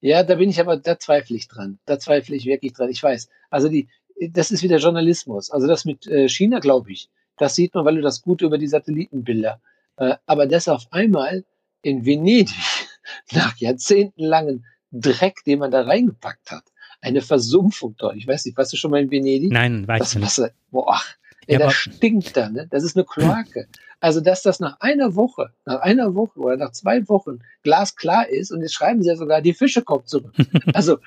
Ja, da bin ich aber, da zweifle ich dran. Da zweifle ich wirklich dran. Ich weiß. Also die, das ist wieder Journalismus. Also das mit äh, China, glaube ich. Das sieht man, weil du das gut über die Satellitenbilder. Äh, aber das auf einmal in Venedig nach jahrzehntelangen Dreck, den man da reingepackt hat, eine Versumpfung dort. Ich weiß nicht, warst du schon mal in Venedig? Nein, weiß das Wasser, boah, ey, ja, das stinkt da, ne? Das ist eine Kloake. Also, dass das nach einer Woche, nach einer Woche oder nach zwei Wochen glasklar ist und jetzt schreiben sie ja sogar, die Fische kommen zurück. Also,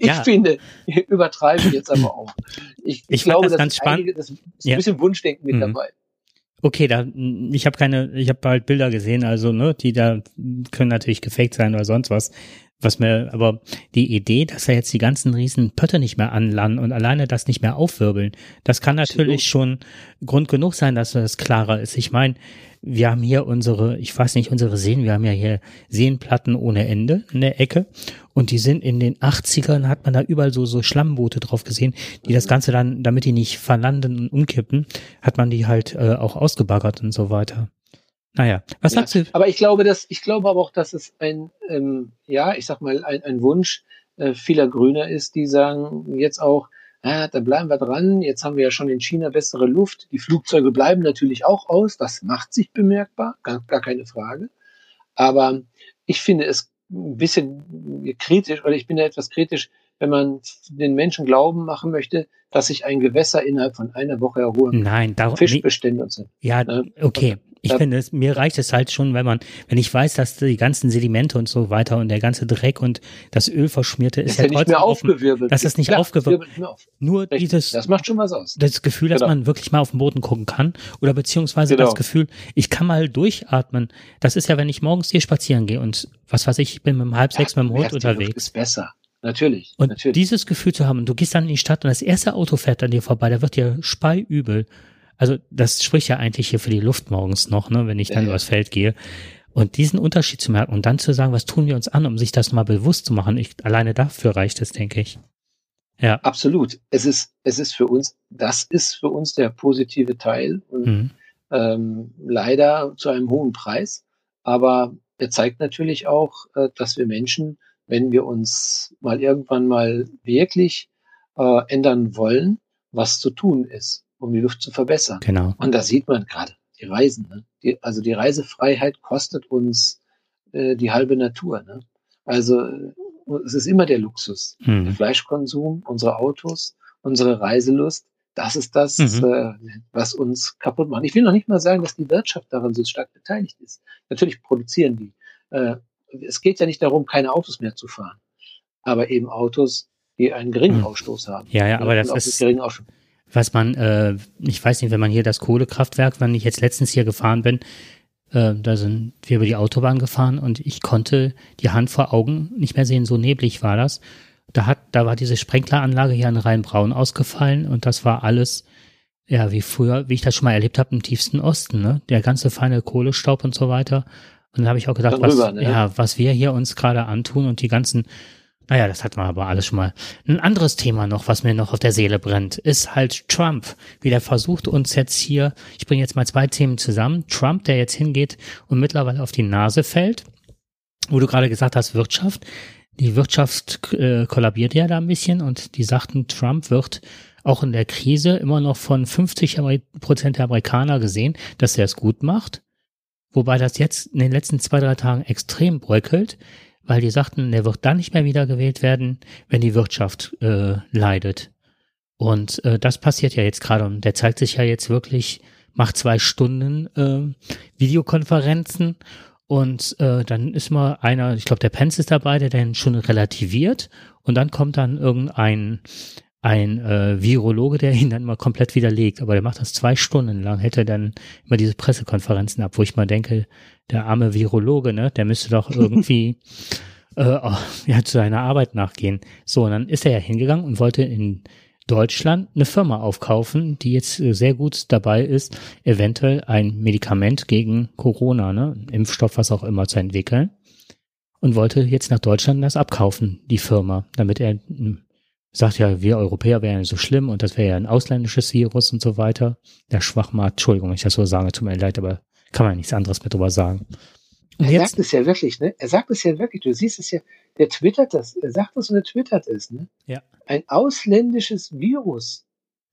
ich ja. finde, übertreibe jetzt aber auch. Ich, ich, ich glaube, das, ganz spannend. Einige, das ist ein bisschen Wunschdenken mit mhm. dabei. Okay, da ich habe keine, ich habe halt Bilder gesehen, also ne, die da können natürlich gefaked sein oder sonst was. Was mir, aber die Idee, dass er jetzt die ganzen riesen Pötte nicht mehr anlanden und alleine das nicht mehr aufwirbeln, das kann natürlich schon Grund genug sein, dass das klarer ist. Ich meine, wir haben hier unsere, ich weiß nicht, unsere Seen, wir haben ja hier Seenplatten ohne Ende in der Ecke und die sind in den 80ern, hat man da überall so, so Schlammboote drauf gesehen, die das Ganze dann, damit die nicht verlanden und umkippen, hat man die halt äh, auch ausgebaggert und so weiter. Naja, was ja, sagst du? Aber ich glaube, dass, ich glaube aber auch, dass es ein, ähm, ja, ich sag mal, ein, ein Wunsch äh, vieler Grüner ist, die sagen jetzt auch, ah, da bleiben wir dran, jetzt haben wir ja schon in China bessere Luft, die Flugzeuge bleiben natürlich auch aus, das macht sich bemerkbar, gar, gar keine Frage. Aber ich finde es ein bisschen kritisch, oder ich bin da etwas kritisch, wenn man den Menschen glauben machen möchte, dass sich ein Gewässer innerhalb von einer Woche erholen Nein, darum, Fischbestände und so. Ja, okay. Ich finde, es, mir reicht es halt schon, wenn man, wenn ich weiß, dass die ganzen Sedimente und so weiter und der ganze Dreck und das Öl verschmierte ist, ist ja, nicht mehr aufgewirbelt. Das ist nicht Klar, aufgewirbelt. Auf. Nur Richtig. dieses, das macht schon was aus. Das Gefühl, dass genau. man wirklich mal auf den Boden gucken kann oder beziehungsweise genau. das Gefühl, ich kann mal durchatmen. Das ist ja, wenn ich morgens hier spazieren gehe und was weiß ich, ich bin mit halb sechs ja, mit dem Hund unterwegs. ist besser. Natürlich. Und natürlich. dieses Gefühl zu haben, du gehst dann in die Stadt und das erste Auto fährt an dir vorbei, da wird dir speiübel. Also das spricht ja eigentlich hier für die Luft morgens noch, ne, wenn ich dann ja, übers Feld gehe. Und diesen Unterschied zu merken und dann zu sagen, was tun wir uns an, um sich das mal bewusst zu machen, ich, alleine dafür reicht es, denke ich. Ja. Absolut. Es ist, es ist für uns, das ist für uns der positive Teil und mhm. ähm, leider zu einem hohen Preis. Aber er zeigt natürlich auch, äh, dass wir Menschen, wenn wir uns mal irgendwann mal wirklich äh, ändern wollen, was zu tun ist um die Luft zu verbessern. Genau. Und da sieht man gerade die Reisen. Ne? Die, also die Reisefreiheit kostet uns äh, die halbe Natur. Ne? Also äh, es ist immer der Luxus. Mhm. Der Fleischkonsum, unsere Autos, unsere Reiselust. Das ist das, mhm. äh, was uns kaputt macht. Ich will noch nicht mal sagen, dass die Wirtschaft daran so stark beteiligt ist. Natürlich produzieren die. Äh, es geht ja nicht darum, keine Autos mehr zu fahren, aber eben Autos, die einen geringen hm. Ausstoß haben. Ja, ja, aber das ist, was man, äh, ich weiß nicht, wenn man hier das Kohlekraftwerk, wenn ich jetzt letztens hier gefahren bin, äh, da sind wir über die Autobahn gefahren und ich konnte die Hand vor Augen nicht mehr sehen, so neblig war das. Da hat, da war diese Sprenkleranlage hier in Rheinbraun ausgefallen und das war alles, ja, wie früher, wie ich das schon mal erlebt habe, im tiefsten Osten, ne? Der ganze feine Kohlestaub und so weiter. Und da habe ich auch gedacht, Darüber, was, ne? ja, was wir hier uns gerade antun und die ganzen naja, das hatten wir aber alles schon mal. Ein anderes Thema noch, was mir noch auf der Seele brennt, ist halt Trump. Wie der versucht uns jetzt hier, ich bringe jetzt mal zwei Themen zusammen. Trump, der jetzt hingeht und mittlerweile auf die Nase fällt, wo du gerade gesagt hast, Wirtschaft. Die Wirtschaft äh, kollabiert ja da ein bisschen und die sagten, Trump wird auch in der Krise immer noch von 50 Prozent der Amerikaner gesehen, dass er es gut macht. Wobei das jetzt in den letzten zwei, drei Tagen extrem bröckelt weil die sagten, er wird dann nicht mehr wiedergewählt werden, wenn die Wirtschaft äh, leidet. Und äh, das passiert ja jetzt gerade. Und der zeigt sich ja jetzt wirklich, macht zwei Stunden äh, Videokonferenzen. Und äh, dann ist mal einer, ich glaube der Pence ist dabei, der dann schon relativiert. Und dann kommt dann irgendein ein äh, Virologe, der ihn dann mal komplett widerlegt. Aber der macht das zwei Stunden lang, hätte dann immer diese Pressekonferenzen ab, wo ich mal denke, der arme Virologe, ne, der müsste doch irgendwie äh, oh, ja, zu seiner Arbeit nachgehen. So, und dann ist er ja hingegangen und wollte in Deutschland eine Firma aufkaufen, die jetzt äh, sehr gut dabei ist, eventuell ein Medikament gegen Corona, ne, Impfstoff, was auch immer zu entwickeln. Und wollte jetzt nach Deutschland das abkaufen, die Firma, damit er sagt ja, wir Europäer wären so schlimm und das wäre ja ein ausländisches Virus und so weiter. Der Schwachmat, Entschuldigung, wenn ich das so sage, tut mir leid, aber kann man ja nichts anderes mit drüber sagen. Und er jetzt, sagt es ja wirklich, ne? Er sagt es ja wirklich. Du siehst es ja, der twittert das. Er sagt es und er twittert es, ne? Ja. Ein ausländisches Virus.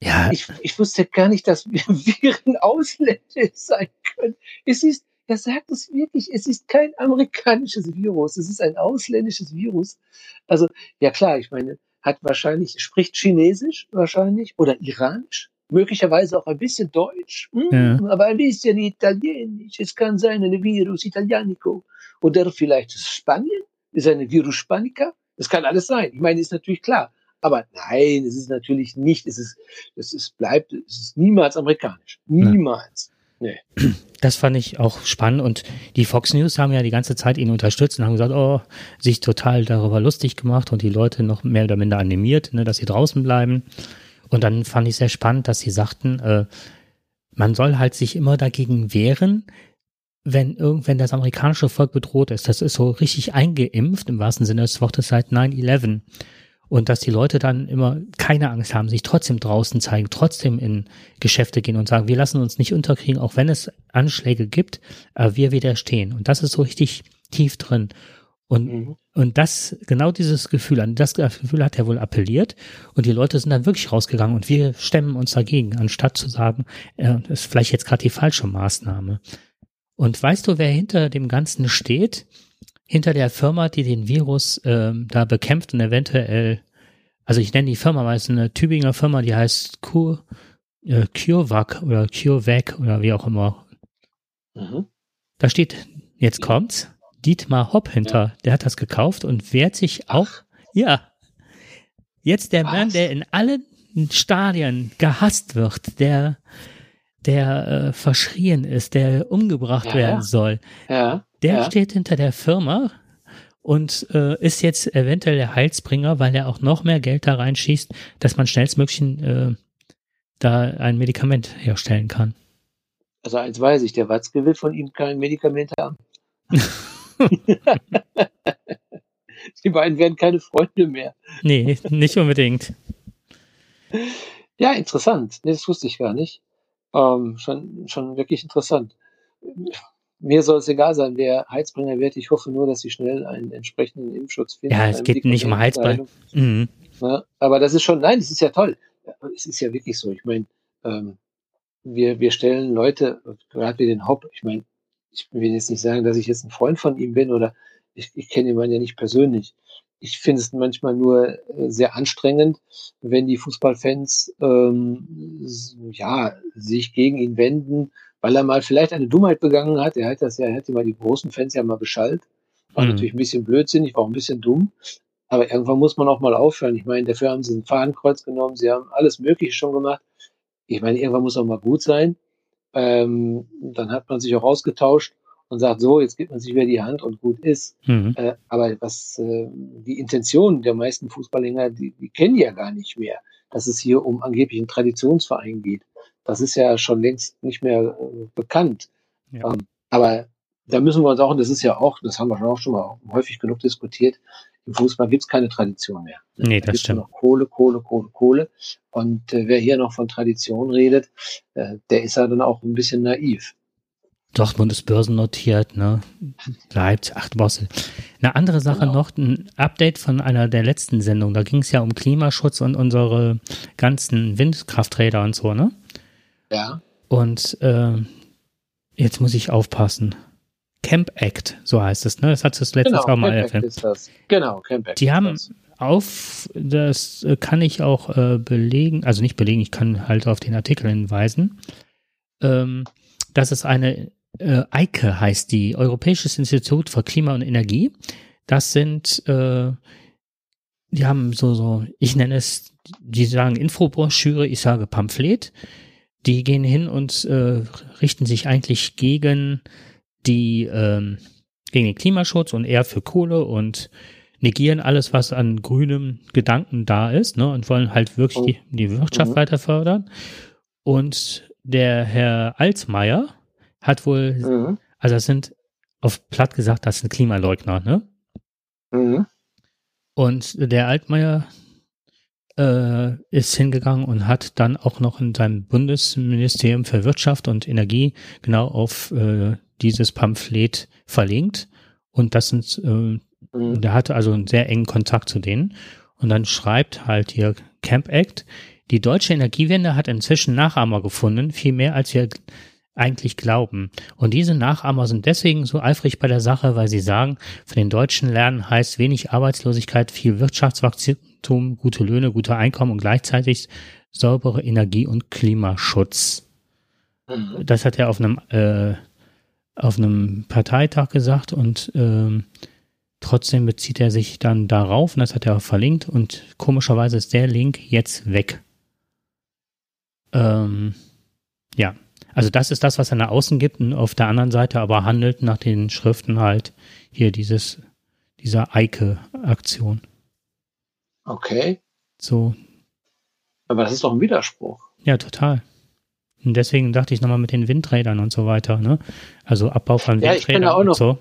Ja. Ich, ich wusste gar nicht, dass Viren ausländisch sein können. Es ist, er sagt es wirklich, es ist kein amerikanisches Virus, es ist ein ausländisches Virus. Also, ja klar, ich meine, hat wahrscheinlich, spricht Chinesisch wahrscheinlich oder Iranisch, möglicherweise auch ein bisschen Deutsch, hm, ja. aber ein bisschen Italienisch. Es kann sein, eine Virus Italianico. Oder vielleicht Spanien, ist eine Virus Spanica. Das kann alles sein. Ich meine, ist natürlich klar. Aber nein, es ist natürlich nicht, es ist, es ist, bleibt, es ist niemals amerikanisch. Niemals. Nee. Das fand ich auch spannend und die Fox News haben ja die ganze Zeit ihn unterstützt und haben gesagt, oh, sich total darüber lustig gemacht und die Leute noch mehr oder minder animiert, ne, dass sie draußen bleiben. Und dann fand ich sehr spannend, dass sie sagten, äh, man soll halt sich immer dagegen wehren, wenn irgendwann das amerikanische Volk bedroht ist. Das ist so richtig eingeimpft im wahrsten Sinne des Wortes seit 9-11. Und dass die Leute dann immer keine Angst haben, sich trotzdem draußen zeigen, trotzdem in Geschäfte gehen und sagen, wir lassen uns nicht unterkriegen, auch wenn es Anschläge gibt, aber wir widerstehen. Und das ist so richtig tief drin. Und, mhm. und das, genau dieses Gefühl, an das Gefühl hat er wohl appelliert. Und die Leute sind dann wirklich rausgegangen und wir stemmen uns dagegen, anstatt zu sagen, äh, das ist vielleicht jetzt gerade die falsche Maßnahme. Und weißt du, wer hinter dem Ganzen steht? Hinter der Firma, die den Virus äh, da bekämpft und eventuell, also ich nenne die Firma, weil es eine Tübinger Firma, die heißt Kur, äh, CureVac oder CureVac oder wie auch immer. Mhm. Da steht, jetzt kommt's, Dietmar Hopp hinter, ja. der hat das gekauft und wehrt sich auch, ja, jetzt der Was? Mann, der in allen Stadien gehasst wird, der, der äh, verschrien ist, der umgebracht ja, werden soll, ja, der steht hinter der Firma und äh, ist jetzt eventuell der Heilsbringer, weil er auch noch mehr Geld da reinschießt, dass man schnellstmöglich äh, da ein Medikament herstellen kann. Also eins weiß ich, der Watzke will von ihm kein Medikament haben. Die beiden werden keine Freunde mehr. Nee, nicht unbedingt. Ja, interessant. Nee, das wusste ich gar nicht. Ähm, schon, schon wirklich interessant. Mir soll es egal sein, wer Heizbringer wird. Ich hoffe nur, dass sie schnell einen entsprechenden Impfschutz finden. Ja, es geht nicht um Heizbringer. Mhm. Ja, aber das ist schon, nein, das ist ja toll. Es ist ja wirklich so. Ich meine, ähm, wir, wir stellen Leute, gerade wie den Hopp, ich meine, ich will jetzt nicht sagen, dass ich jetzt ein Freund von ihm bin oder ich, ich kenne ihn ja nicht persönlich. Ich finde es manchmal nur äh, sehr anstrengend, wenn die Fußballfans ähm, ja, sich gegen ihn wenden, weil er mal vielleicht eine Dummheit begangen hat. Er hat das ja, er hätte mal die großen Fans ja mal beschallt. War mhm. natürlich ein bisschen blödsinnig, war auch ein bisschen dumm. Aber irgendwann muss man auch mal aufhören. Ich meine, dafür haben sie ein Fadenkreuz genommen, sie haben alles Mögliche schon gemacht. Ich meine, irgendwann muss auch mal gut sein. Ähm, dann hat man sich auch ausgetauscht und sagt, so, jetzt gibt man sich wieder die Hand und gut ist. Mhm. Äh, aber was äh, die Intention der meisten Fußballhänger, die, die kennen ja gar nicht mehr, dass es hier um angeblich einen Traditionsverein geht. Das ist ja schon längst nicht mehr äh, bekannt. Ja. Ähm, aber da müssen wir uns auch, und das ist ja auch, das haben wir schon auch schon mal häufig genug diskutiert, im Fußball gibt es keine Tradition mehr. Nee, das da stimmt. Noch Kohle, Kohle, Kohle, Kohle. Und äh, wer hier noch von Tradition redet, äh, der ist ja dann auch ein bisschen naiv. Dortmund ist börsennotiert, ne? Leipzig, ach, du brauchst. Eine andere Sache genau. noch, ein Update von einer der letzten Sendungen. Da ging es ja um Klimaschutz und unsere ganzen Windkrafträder und so, ne? Ja. Und äh, jetzt muss ich aufpassen. Camp Act, so heißt es, ne? Das hat es letztes genau, auch mal erwähnt. Genau, Camp Act. Die haben das. auf, das kann ich auch äh, belegen, also nicht belegen, ich kann halt auf den Artikel hinweisen, ähm, dass es eine äh, EIKE heißt die, Europäisches Institut für Klima und Energie. Das sind, äh, die haben so, so, ich nenne es, die sagen Infobroschüre, ich sage Pamphlet. Die gehen hin und äh, richten sich eigentlich gegen die, ähm, gegen den Klimaschutz und eher für Kohle und negieren alles, was an grünem Gedanken da ist, ne, und wollen halt wirklich die, die Wirtschaft mhm. weiter fördern. Und der Herr Alsmeier, hat wohl, mhm. also das sind auf platt gesagt, das sind Klimaleugner, ne? Mhm. Und der Altmaier äh, ist hingegangen und hat dann auch noch in seinem Bundesministerium für Wirtschaft und Energie genau auf äh, dieses Pamphlet verlinkt. Und das sind, äh, mhm. der hatte also einen sehr engen Kontakt zu denen. Und dann schreibt halt hier Camp Act, die deutsche Energiewende hat inzwischen Nachahmer gefunden, viel mehr als wir eigentlich glauben. Und diese Nachahmer sind deswegen so eifrig bei der Sache, weil sie sagen, für den Deutschen lernen heißt wenig Arbeitslosigkeit, viel Wirtschaftswachstum, gute Löhne, gute Einkommen und gleichzeitig saubere Energie- und Klimaschutz. Mhm. Das hat er auf einem, äh, auf einem Parteitag gesagt und ähm, trotzdem bezieht er sich dann darauf und das hat er auch verlinkt und komischerweise ist der Link jetzt weg. Ähm, ja, also das ist das, was er nach außen gibt und auf der anderen Seite aber handelt nach den Schriften halt hier dieses, dieser Eike-Aktion. Okay. So. Aber das ist doch ein Widerspruch. Ja, total. Und deswegen dachte ich nochmal mit den Windrädern und so weiter, ne? Also Abbau von ja, Windrädern ich kann da auch noch, so.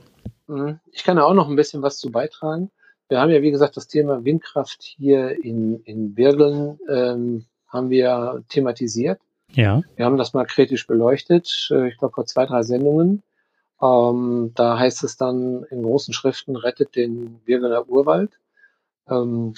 Mhm. Ich kann da auch noch ein bisschen was zu beitragen. Wir haben ja, wie gesagt, das Thema Windkraft hier in, in Birgeln ähm, haben wir thematisiert. Ja. Wir haben das mal kritisch beleuchtet, äh, ich glaube vor zwei, drei Sendungen. Ähm, da heißt es dann in großen Schriften, rettet den Birgener Urwald. Ähm,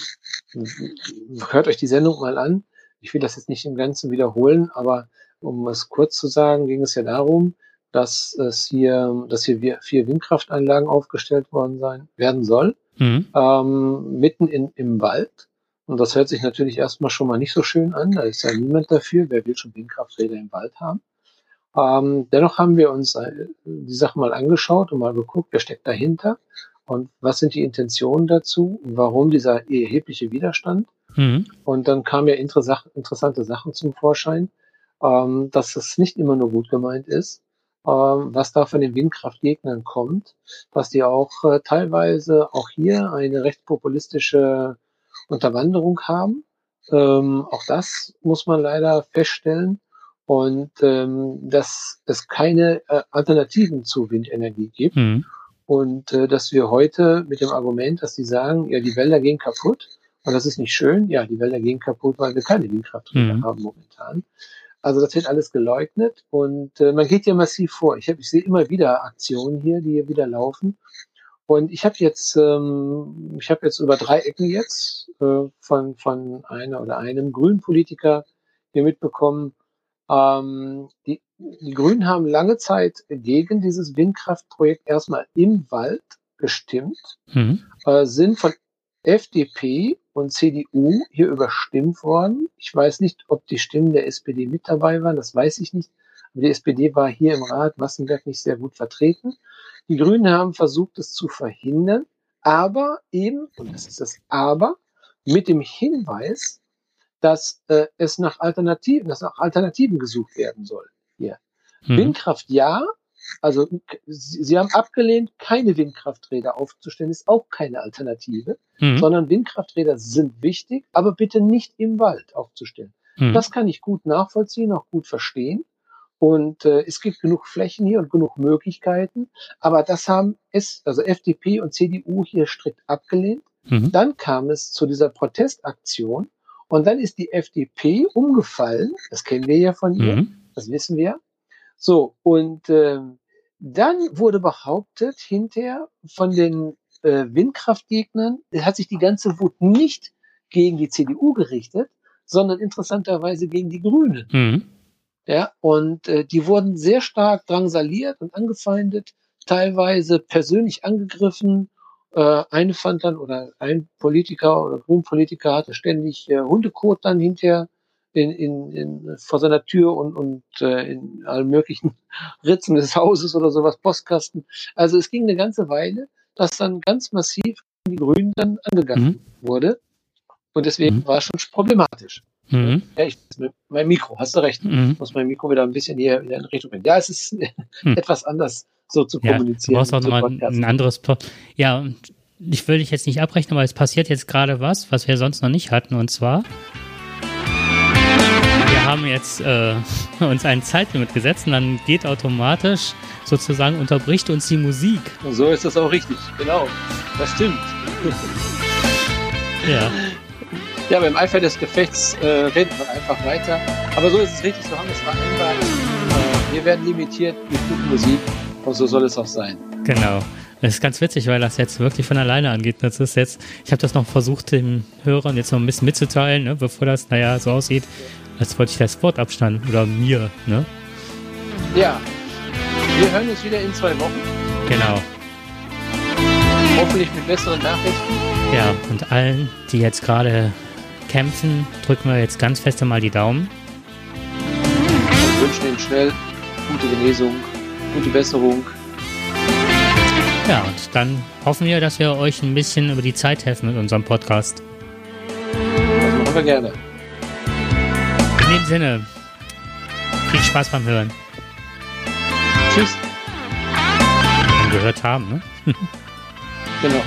hört euch die Sendung mal an. Ich will das jetzt nicht im Ganzen wiederholen, aber um es kurz zu sagen, ging es ja darum, dass es hier, dass hier vier Windkraftanlagen aufgestellt worden sein, werden soll, mhm. ähm, mitten in, im Wald. Und das hört sich natürlich erstmal schon mal nicht so schön an. Da ist ja niemand dafür. Wer will schon Windkrafträder im Wald haben? Ähm, dennoch haben wir uns äh, die Sache mal angeschaut und mal geguckt, wer steckt dahinter und was sind die Intentionen dazu, warum dieser erhebliche Widerstand. Mhm. Und dann kamen ja interessante Sachen zum Vorschein, ähm, dass es nicht immer nur gut gemeint ist, ähm, was da von den Windkraftgegnern kommt, dass die auch äh, teilweise auch hier eine recht populistische Unterwanderung haben. Ähm, auch das muss man leider feststellen. Und ähm, dass es keine äh, Alternativen zu Windenergie gibt. Mhm. Und äh, dass wir heute mit dem Argument, dass die sagen, ja, die Wälder gehen kaputt und das ist nicht schön, ja, die Wälder gehen kaputt, weil wir keine Windkrafträder mhm. haben momentan. Also das wird alles geleugnet und äh, man geht ja massiv vor. Ich, hab, ich sehe immer wieder Aktionen hier, die hier wieder laufen, und ich habe jetzt, ähm, ich habe jetzt über drei Ecken jetzt äh, von von einer oder einem grünen Politiker hier mitbekommen. Ähm, die, die Grünen haben lange Zeit gegen dieses Windkraftprojekt erstmal im Wald gestimmt, mhm. äh, sind von FDP und CDU hier überstimmt worden. Ich weiß nicht, ob die Stimmen der SPD mit dabei waren, das weiß ich nicht. Aber die SPD war hier im Rat Wassenberg nicht sehr gut vertreten. Die Grünen haben versucht, es zu verhindern, aber eben, und das ist das Aber, mit dem Hinweis, dass äh, es nach Alternativen, dass nach Alternativen gesucht werden soll. Hier. Hm. Windkraft ja, also Sie, Sie, haben abgelehnt, keine Windkrafträder aufzustellen, ist auch keine Alternative, hm. sondern Windkrafträder sind wichtig, aber bitte nicht im Wald aufzustellen. Hm. Das kann ich gut nachvollziehen, auch gut verstehen. Und äh, es gibt genug Flächen hier und genug Möglichkeiten, aber das haben es, also FDP und CDU hier strikt abgelehnt. Mhm. Dann kam es zu dieser Protestaktion und dann ist die FDP umgefallen. Das kennen wir ja von ihr, mhm. das wissen wir. So, und äh, dann wurde behauptet hinterher von den äh, Windkraftgegnern, hat sich die ganze Wut nicht gegen die CDU gerichtet, sondern interessanterweise gegen die Grünen. Mhm. Ja, und äh, die wurden sehr stark drangsaliert und angefeindet, teilweise persönlich angegriffen. Äh, eine fand dann, oder ein Politiker oder Grünpolitiker hatte ständig äh, Hundekot dann hinterher in, in, in, vor seiner Tür und, und äh, in allen möglichen Ritzen des Hauses oder sowas, Postkasten. Also es ging eine ganze Weile, dass dann ganz massiv die Grünen dann angegangen mhm. wurde. Und deswegen mhm. war es schon problematisch. Mhm. Ja, ich, mein Mikro, hast du recht. Mhm. Ich muss mein Mikro wieder ein bisschen hier in Richtung bringen. Ja, es ist mhm. etwas anders so zu ja, kommunizieren. Du brauchst auch nochmal ein anderes. Ja, ich will dich jetzt nicht abrechnen, aber es passiert jetzt gerade was, was wir sonst noch nicht hatten. Und zwar, wir haben jetzt äh, uns ein Zeitlimit gesetzt und dann geht automatisch sozusagen, unterbricht uns die Musik. Und so ist das auch richtig, genau. Das stimmt. ja. Ja, beim Eifer des Gefechts äh, redet man einfach weiter. Aber so ist es richtig, so haben wir es vereinbart. Äh, wir werden limitiert mit guter Musik und so soll es auch sein. Genau. Das ist ganz witzig, weil das jetzt wirklich von alleine angeht. Das ist jetzt, ich habe das noch versucht, den Hörern jetzt noch ein bisschen mitzuteilen, ne, bevor das, naja, so aussieht, als wollte ich das Wort abstanden. Oder mir, ne? Ja. Wir hören uns wieder in zwei Wochen. Genau. Hoffentlich mit besseren Nachrichten. Ja, und allen, die jetzt gerade kämpfen, drücken wir jetzt ganz fest mal die Daumen. Wir wünschen Ihnen schnell gute Genesung, gute Besserung. Ja, und dann hoffen wir, dass wir euch ein bisschen über die Zeit helfen mit unserem Podcast. Das machen wir gerne. In dem Sinne, viel Spaß beim Hören. Tschüss. Gehört haben, ne? genau.